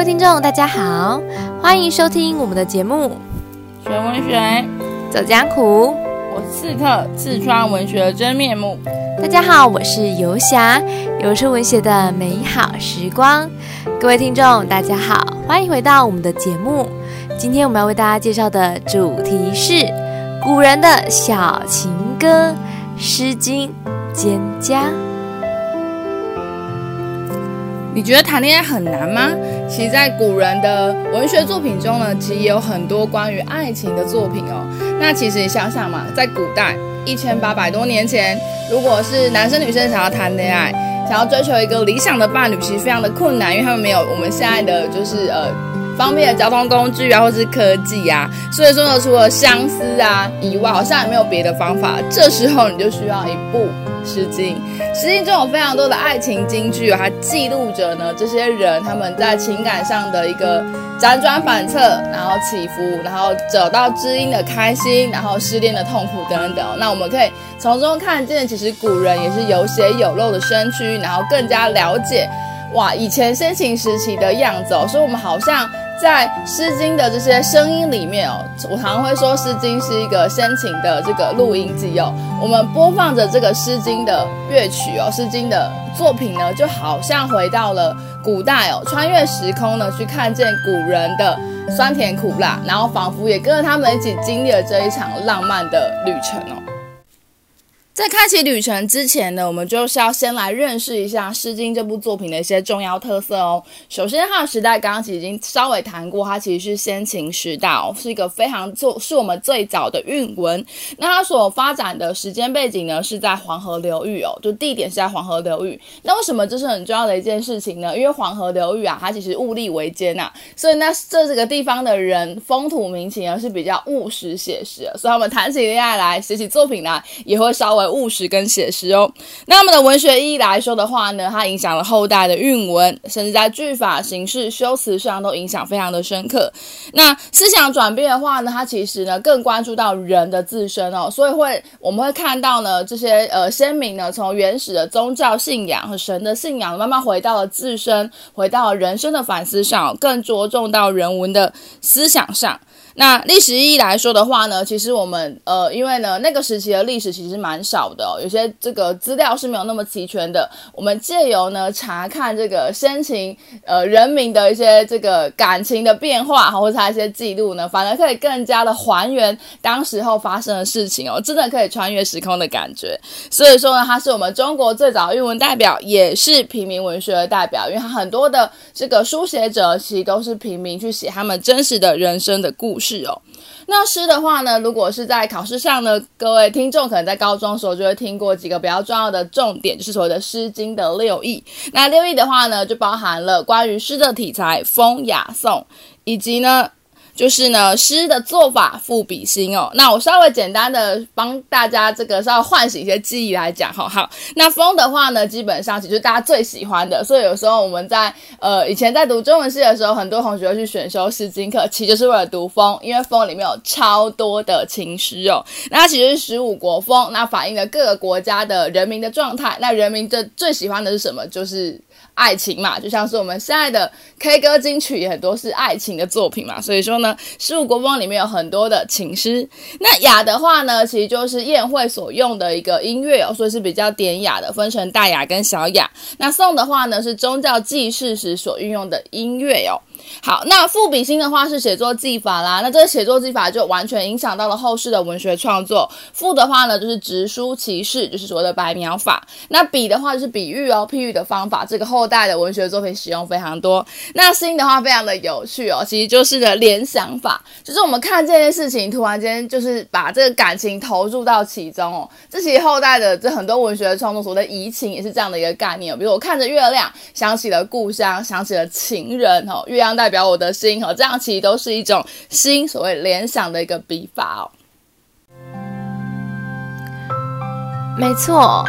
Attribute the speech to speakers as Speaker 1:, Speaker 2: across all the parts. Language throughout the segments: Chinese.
Speaker 1: 位听众，大家好，欢迎收听我们的节目《
Speaker 2: 学文学
Speaker 1: 走江湖》。
Speaker 2: 我是刺客，刺穿文学的真面目。
Speaker 1: 大家好，我是游侠，游出文学的美好时光。各位听众，大家好，欢迎回到我们的节目。今天我们要为大家介绍的主题是古人的小情歌《诗经·蒹葭》。
Speaker 2: 你觉得谈恋爱很难吗？其实，在古人的文学作品中呢，其实也有很多关于爱情的作品哦。那其实你想想嘛，在古代一千八百多年前，如果是男生女生想要谈恋爱，想要追求一个理想的伴侣，其实非常的困难，因为他们没有我们现在的就是呃方便的交通工具啊，或是科技啊。所以说呢，除了相思啊以外，好像也没有别的方法。这时候你就需要一部。《诗经》《诗经》中有非常多的爱情金句，它记录着呢这些人他们在情感上的一个辗转反侧，然后起伏，然后找到知音的开心，然后失恋的痛苦等等。那我们可以从中看见，其实古人也是有血有肉的身躯，然后更加了解哇以前先秦时期的样子哦。所以，我们好像。在《诗经》的这些声音里面哦，我常常会说《诗经》是一个先秦的这个录音机哦。我们播放着这个《诗经》的乐曲哦，《诗经》的作品呢，就好像回到了古代哦，穿越时空呢，去看见古人的酸甜苦辣，然后仿佛也跟着他们一起经历了这一场浪漫的旅程哦。在开启旅程之前呢，我们就是要先来认识一下《诗经》这部作品的一些重要特色哦。首先，它的时代刚刚其实已经稍微谈过，它其实是先秦时代哦，是一个非常做是我们最早的韵文。那它所发展的时间背景呢，是在黄河流域哦，就地点是在黄河流域。那为什么这是很重要的一件事情呢？因为黄河流域啊，它其实物力维艰呐，所以那这这个地方的人风土民情呢是比较务实写实，所以他们谈起恋爱来，写起作品来，也会稍微。务实跟写实哦，那他们的文学意义来说的话呢，它影响了后代的韵文，甚至在句法、形式、修辞上都影响非常的深刻。那思想转变的话呢，它其实呢更关注到人的自身哦，所以会我们会看到呢这些呃先民呢从原始的宗教信仰和神的信仰，慢慢回到了自身，回到了人生的反思上，更着重到人文的思想上。那历史意义来说的话呢，其实我们呃，因为呢那个时期的历史其实蛮少的哦，有些这个资料是没有那么齐全的。我们借由呢查看这个先秦呃人民的一些这个感情的变化，或者他一些记录呢，反而可以更加的还原当时候发生的事情哦，真的可以穿越时空的感觉。所以说呢，他是我们中国最早的韵文代表，也是平民文学的代表，因为他很多的这个书写者其实都是平民去写他们真实的人生的故事。是哦，那诗的话呢，如果是在考试上呢，各位听众可能在高中时候就会听过几个比较重要的重点，就是所谓的《诗经》的六义。那六义的话呢，就包含了关于诗的题材、风雅颂，以及呢。就是呢，诗的做法赋比兴哦。那我稍微简单的帮大家这个稍微唤醒一些记忆来讲哈。好，那风的话呢，基本上其实大家最喜欢的，所以有时候我们在呃以前在读中文系的时候，很多同学会去选修诗经课，其实就是为了读风，因为风里面有超多的情诗哦。那其实十五国风，那反映了各个国家的人民的状态。那人民的最喜欢的是什么？就是。爱情嘛，就像是我们现在的 K 歌金曲也很多是爱情的作品嘛，所以说呢，十五国风里面有很多的情诗。那雅的话呢，其实就是宴会所用的一个音乐哦，所以是比较典雅的，分成大雅跟小雅。那颂的话呢，是宗教祭祀时所运用的音乐哦。好，那赋比兴的话是写作技法啦，那这个写作技法就完全影响到了后世的文学创作。赋的话呢，就是直抒其事，就是所谓的白描法。那比的话就是比喻哦，譬喻的方法。这个后代的文学作品使用非常多。那兴的话非常的有趣哦，其实就是的联想法，就是我们看这件事情，突然间就是把这个感情投入到其中哦。这其实后代的这很多文学的创作，所谓的移情也是这样的一个概念。比如我看着月亮，想起了故乡，想起了情人哦，月亮。代表我的心和，这样其实都是一种心所谓联想的一个笔法哦。
Speaker 1: 没错，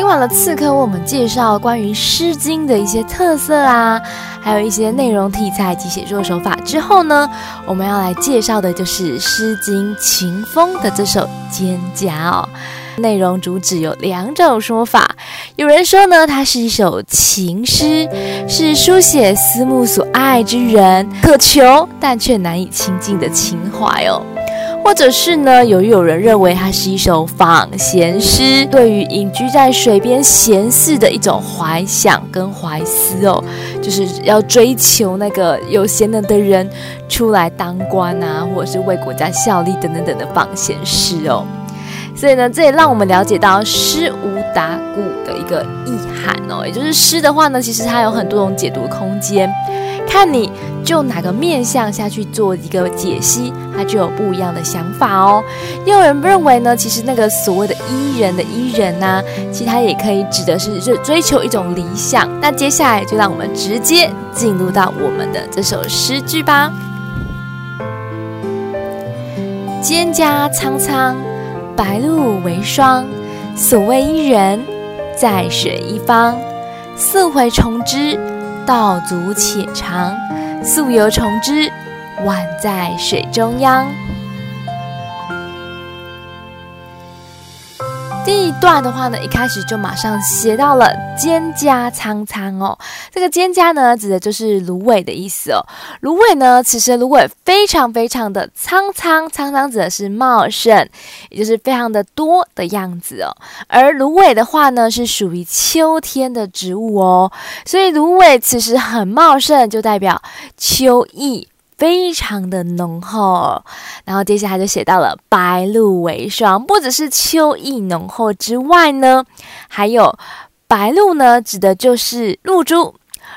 Speaker 1: 听完了刺客为我们介绍关于《诗经》的一些特色啊，还有一些内容题材及写作手法之后呢，我们要来介绍的就是《诗经·秦风》的这首《蒹葭》哦。内容主旨有两种说法。有人说呢，它是一首情诗，是书写思慕所爱之人渴求但却难以亲近的情怀哦。或者是呢，有有人认为它是一首仿闲诗，对于隐居在水边闲适的一种怀想跟怀思哦，就是要追求那个有贤能的人出来当官啊，或者是为国家效力等等等的仿闲诗哦。所以呢，这也让我们了解到诗无达鼓的一个意涵哦，也就是诗的话呢，其实它有很多种解读空间。看你就哪个面向下去做一个解析，它就有不一样的想法哦。也有人认为呢，其实那个所谓的伊人的伊人呐、其实它也可以指的是是追求一种理想。那接下来就让我们直接进入到我们的这首诗句吧。蒹葭苍苍，白露为霜。所谓伊人，在水一方。溯洄从之。道阻且长，溯游从之，宛在水中央。一段的话呢，一开始就马上写到了蒹葭苍苍哦。这个蒹葭呢，指的就是芦苇的意思哦。芦苇呢，此时芦苇非常非常的苍苍，苍苍指的是茂盛，也就是非常的多的样子哦。而芦苇的话呢，是属于秋天的植物哦，所以芦苇此时很茂盛，就代表秋意。非常的浓厚，然后接下来就写到了白露为霜，不只是秋意浓厚之外呢，还有白露呢，指的就是露珠，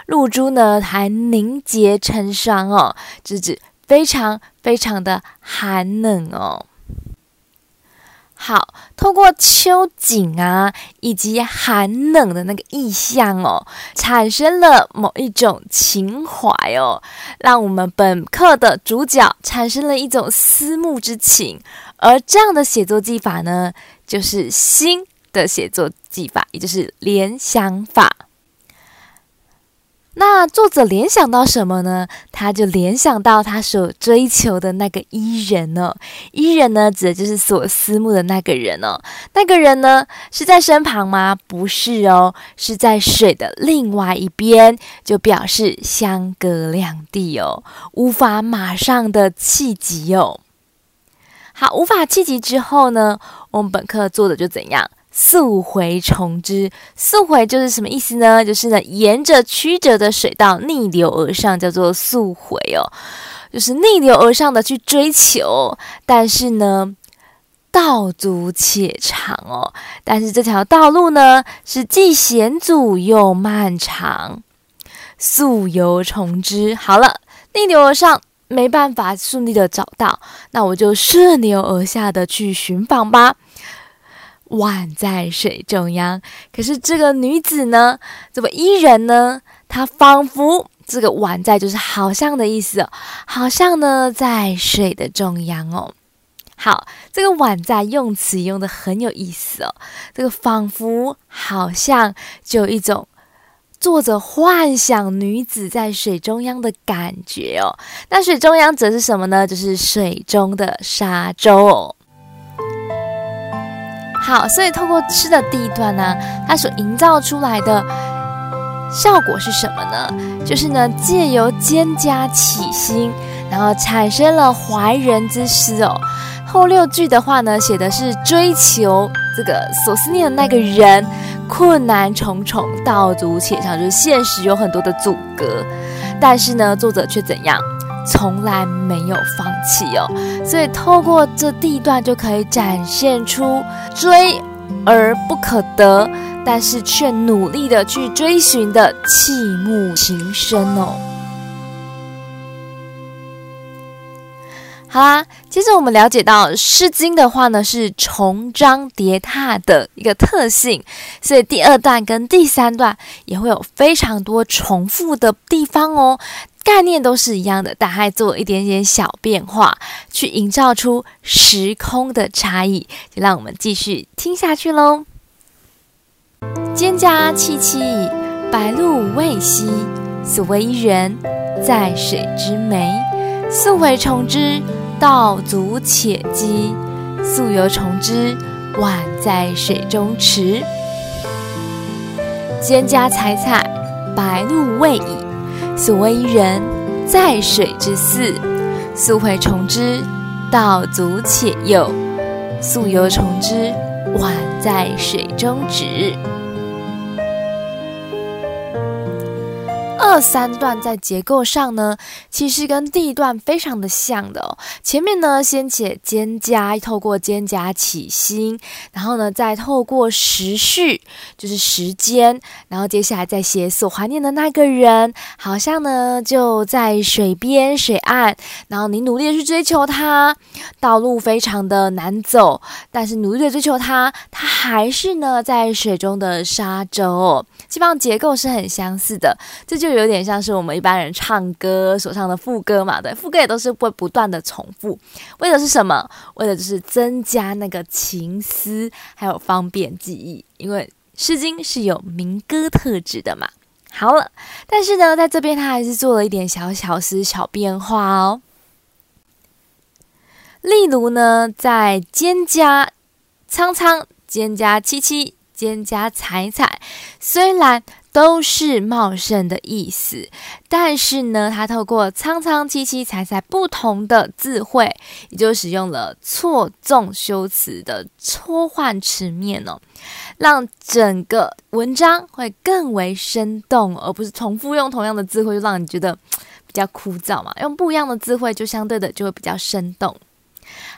Speaker 1: 露珠呢还凝结成霜哦，是指非常非常的寒冷哦。好，透过秋景啊，以及寒冷的那个意象哦，产生了某一种情怀哦，让我们本课的主角产生了一种思慕之情。而这样的写作技法呢，就是新的写作技法，也就是联想法。那作者联想到什么呢？他就联想到他所追求的那个伊人哦。伊人呢，指的就是所思慕的那个人哦。那个人呢，是在身旁吗？不是哦，是在水的另外一边，就表示相隔两地哦，无法马上的气急哦。好，无法气急之后呢，我们本课做的就怎样？溯洄从之，溯洄就是什么意思呢？就是呢，沿着曲折的水道逆流而上，叫做溯洄哦，就是逆流而上的去追求。但是呢，道阻且长哦，但是这条道路呢，是既险阻又漫长。溯游从之，好了，逆流而上没办法顺利的找到，那我就顺流而下的去寻访吧。宛在水中央，可是这个女子呢，这么伊人呢，她仿佛这个宛在就是好像的意思哦，好像呢在水的中央哦。好，这个宛在用词用得很有意思哦，这个仿佛好像就有一种作者幻想女子在水中央的感觉哦。那水中央则是什么呢？就是水中的沙洲哦。好，所以透过诗的地段呢，它所营造出来的效果是什么呢？就是呢，借由蒹葭起兴，然后产生了怀人之思哦。后六句的话呢，写的是追求这个所思念的那个人，困难重重，道阻且长，就是现实有很多的阻隔，但是呢，作者却怎样？从来没有放弃哦，所以透过这第一段就可以展现出追而不可得，但是却努力的去追寻的弃慕情深哦。好啦，接着我们了解到《诗经》的话呢，是重章叠沓的一个特性，所以第二段跟第三段也会有非常多重复的地方哦。概念都是一样的，但还做一点点小变化，去营造出时空的差异。就让我们继续听下去喽。蒹葭萋萋，白露未晞。所谓伊人，在水之湄。溯洄从之，道阻且跻。溯游从之，宛在水中坻。蒹葭采采，白露未已。所谓人，在水之涘。溯洄从之，道阻且右；溯游从之，宛在水中止。二三段在结构上呢，其实跟第一段非常的像的。前面呢，先写蒹葭，透过蒹葭起兴，然后呢，再透过时序，就是时间，然后接下来再写所怀念的那个人，好像呢就在水边水岸，然后你努力的去追求他，道路非常的难走，但是努力的追求他，他还是呢在水中的沙洲哦。基本上结构是很相似的，这就有。有点像是我们一般人唱歌所唱的副歌嘛，对，副歌也都是会不断的重复，为的是什么？为的就是增加那个情思，还有方便记忆。因为《诗经》是有民歌特质的嘛。好了，但是呢，在这边他还是做了一点小小思、小变化哦。例如呢，在蒹葭苍苍、蒹葭萋萋、蒹葭采采，虽然。都是茂盛的意思，但是呢，它透过苍苍、萋萋、采采不同的字汇，也就使用了错综修辞的错换词面哦，让整个文章会更为生动，而不是重复用同样的字汇，就让你觉得比较枯燥嘛。用不一样的字汇，就相对的就会比较生动。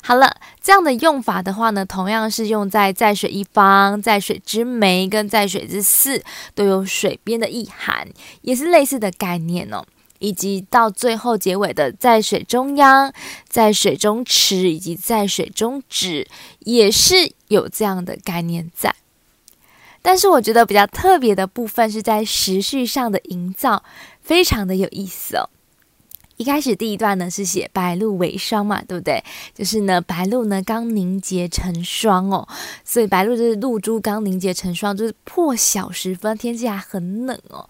Speaker 1: 好了，这样的用法的话呢，同样是用在在水一方、在水之湄跟在水之涘，都有水边的意涵，也是类似的概念哦。以及到最后结尾的在水中央、在水中池以及在水中止，也是有这样的概念在。但是我觉得比较特别的部分是在时序上的营造，非常的有意思哦。一开始第一段呢是写白露为霜嘛，对不对？就是呢白露呢刚凝结成霜哦，所以白露就是露珠刚凝结成霜，就是破晓时分，天气还很冷哦。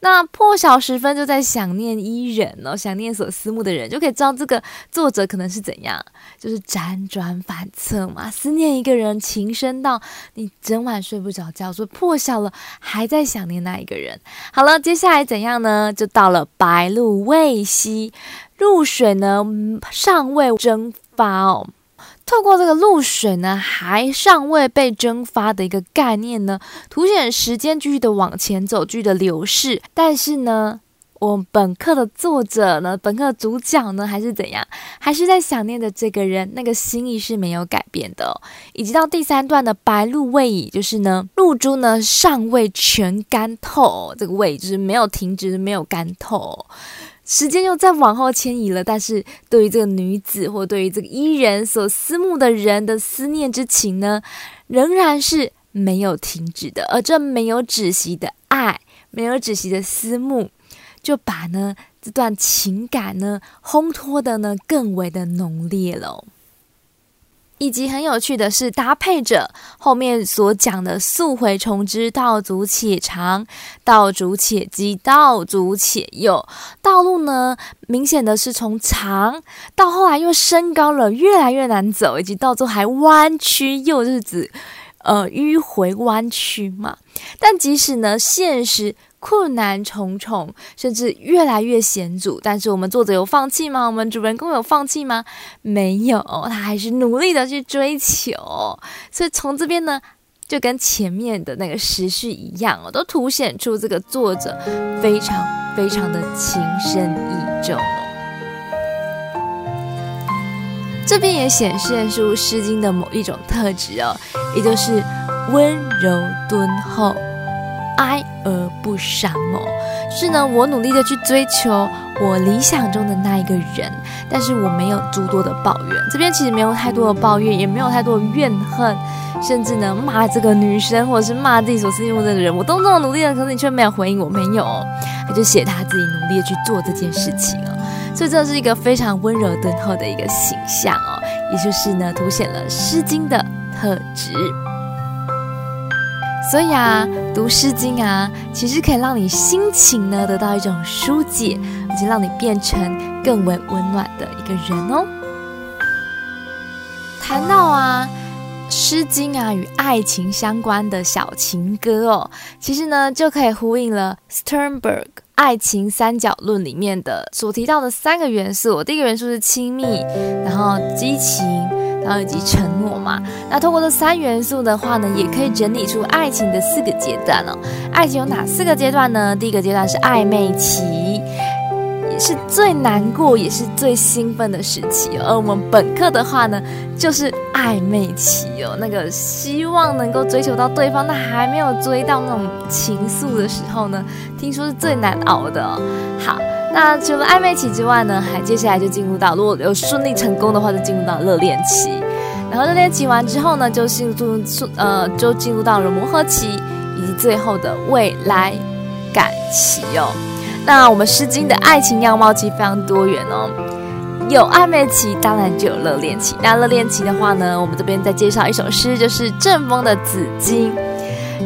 Speaker 1: 那破晓时分就在想念伊人哦，想念所思慕的人，就可以知道这个作者可能是怎样，就是辗转反侧嘛，思念一个人，情深到你整晚睡不着觉，说破晓了还在想念那一个人。好了，接下来怎样呢？就到了白露未晞。露水呢，尚未蒸发哦。透过这个露水呢，还尚未被蒸发的一个概念呢，凸显时间继续的往前走，继续的流逝。但是呢，我本课的作者呢，本课的主角呢，还是怎样？还是在想念的这个人，那个心意是没有改变的哦。以及到第三段的白露未已，就是呢，露珠呢尚未全干透，这个未就是没有停止，没有干透。时间又再往后迁移了，但是对于这个女子或对于这个伊人所思慕的人的思念之情呢，仍然是没有停止的。而这没有止息的爱，没有止息的思慕，就把呢这段情感呢烘托的呢更为的浓烈了。以及很有趣的是，搭配着后面所讲的“溯洄从之，道阻且长；道阻且讥，道阻且右”。道路呢，明显的是从长到后来又升高了，越来越难走，以及到最后还弯曲，又是指呃迂回弯曲嘛。但即使呢，现实。困难重重，甚至越来越险阻，但是我们作者有放弃吗？我们主人公有放弃吗？没有，他还是努力的去追求。所以从这边呢，就跟前面的那个时序一样哦，都凸显出这个作者非常非常的情深意重哦。这边也显现出《诗经》的某一种特质哦，也就是温柔敦厚。哀而不伤哦，是呢，我努力的去追求我理想中的那一个人，但是我没有诸多的抱怨。这边其实没有太多的抱怨，也没有太多的怨恨，甚至呢骂这个女生，或者是骂自己所思慕的人。我都这么努力了，可是你却没有回应我，没有，他就写他自己努力的去做这件事情哦。所以这是一个非常温柔敦厚的一个形象哦，也就是呢凸显了《诗经》的特质。所以啊，读《诗经》啊，其实可以让你心情呢得到一种疏解，而且让你变成更为温暖的一个人哦。谈到啊，《诗经》啊与爱情相关的小情歌哦，其实呢就可以呼应了 Sternberg《爱情三角论》里面的所提到的三个元素。第一个元素是亲密，然后激情，然后以及承诺嘛。那通过这三元素的话呢，也可以整理出爱情的四个阶段哦。爱情有哪四个阶段呢？第一个阶段是暧昧期。是最难过也是最兴奋的时期，而我们本课的话呢，就是暧昧期哦，那个希望能够追求到对方，但还没有追到那种情愫的时候呢，听说是最难熬的。好，那除了暧昧期之外呢，还接下来就进入到，如果有顺利成功的话，就进入到热恋期，然后热恋期完之后呢，就进入呃，就进入到了磨合期，以及最后的未来感期哦。那我们《诗经》的爱情样貌其实非常多元哦，有暧昧期，当然就有热恋期。那热恋期的话呢，我们这边再介绍一首诗，就是郑风的《子经》，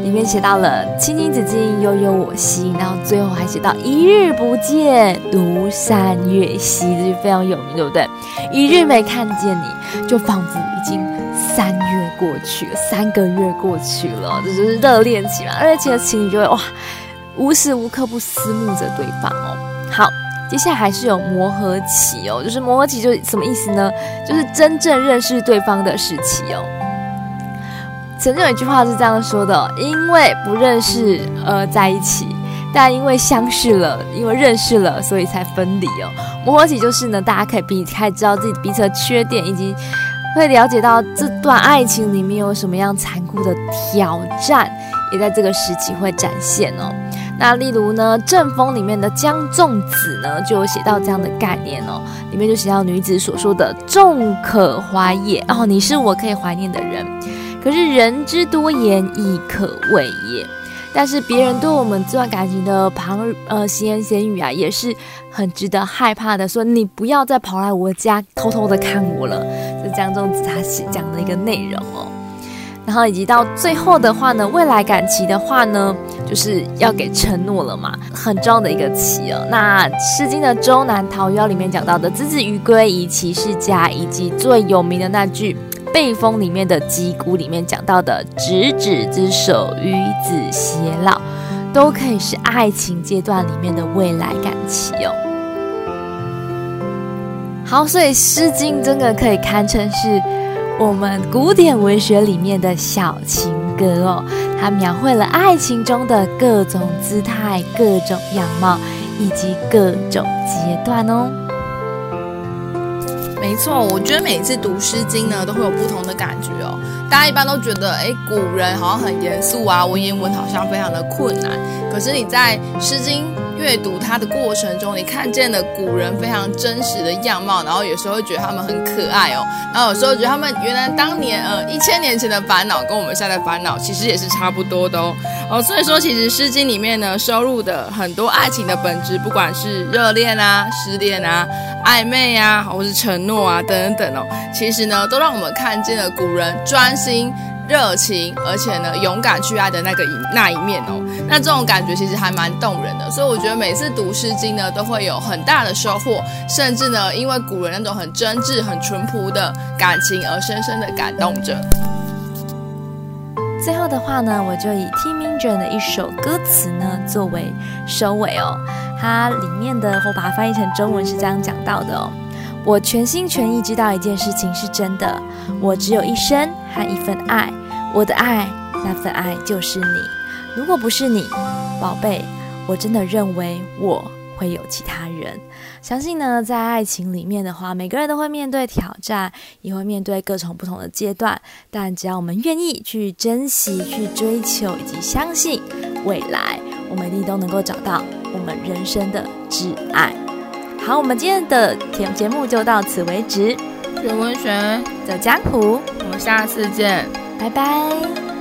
Speaker 1: 里面写到了“青青子衿，悠悠我心”，然后最后还写到“一日不见，如三月兮”，这就非常有名，对不对？一日没看见你，就仿佛已经三月过去了，三个月过去了，这就是热恋期嘛。热恋期的情侣就会哇。无时无刻不思慕着对方哦。好，接下来还是有磨合期哦，就是磨合期就什么意思呢？就是真正认识对方的时期哦。曾经有一句话是这样说的：因为不认识而在一起，但因为相识了，因为认识了，所以才分离哦。磨合期就是呢，大家可以彼此知道自己彼此的缺点，以及会了解到这段爱情里面有什么样残酷的挑战，也在这个时期会展现哦。那例如呢，《正风》里面的《江仲子》呢，就有写到这样的概念哦。里面就写到女子所说的“仲可怀也”，哦，你是我可以怀念的人。可是人之多言，亦可畏也。但是别人对我们这段感情的旁呃闲言闲语啊，也是很值得害怕的。说你不要再跑来我家偷偷的看我了。就江仲子他写讲的一个内容哦。然后以及到最后的话呢，未来感情的话呢，就是要给承诺了嘛，很重要的一个期哦。那《诗经》的《周南桃夭》里面讲到的“子子于归，宜其室家”，以及最有名的那句《背风》里面的《击鼓》里面讲到的“执子之手，与子偕老”，都可以是爱情阶段里面的未来感期哦。好，所以《诗经》真的可以堪称是。我们古典文学里面的小情歌哦，它描绘了爱情中的各种姿态、各种样貌以及各种阶段哦。
Speaker 2: 没错，我觉得每次读《诗经》呢，都会有不同的感觉哦。大家一般都觉得，哎，古人好像很严肃啊，文言文好像非常的困难。可是你在《诗经》阅读它的过程中，你看见了古人非常真实的样貌，然后有时候会觉得他们很可爱哦，然后有时候觉得他们原来当年呃一千年前的烦恼跟我们现在的烦恼其实也是差不多的哦哦，所以说其实《诗经》里面呢收录的很多爱情的本质，不管是热恋啊、失恋啊、暧昧啊，或是承诺啊等等等哦，其实呢都让我们看见了古人专心。热情，而且呢，勇敢去爱的那个一那一面哦，那这种感觉其实还蛮动人的，所以我觉得每次读《诗经》呢，都会有很大的收获，甚至呢，因为古人那种很真挚、很淳朴的感情而深深的感动着。
Speaker 1: 最后的话呢，我就以 Tim Minchin 的一首歌词呢作为收尾哦，它里面的我把它翻译成中文是这样讲到的哦。我全心全意知道一件事情是真的，我只有一生和一份爱，我的爱，那份爱就是你。如果不是你，宝贝，我真的认为我会有其他人。相信呢，在爱情里面的话，每个人都会面对挑战，也会面对各种不同的阶段。但只要我们愿意去珍惜、去追求以及相信未来，我们一定都能够找到我们人生的挚爱。好，我们今天的节节目就到此为止。
Speaker 2: 学文学，
Speaker 1: 走江湖，
Speaker 2: 我们下次见，
Speaker 1: 拜拜。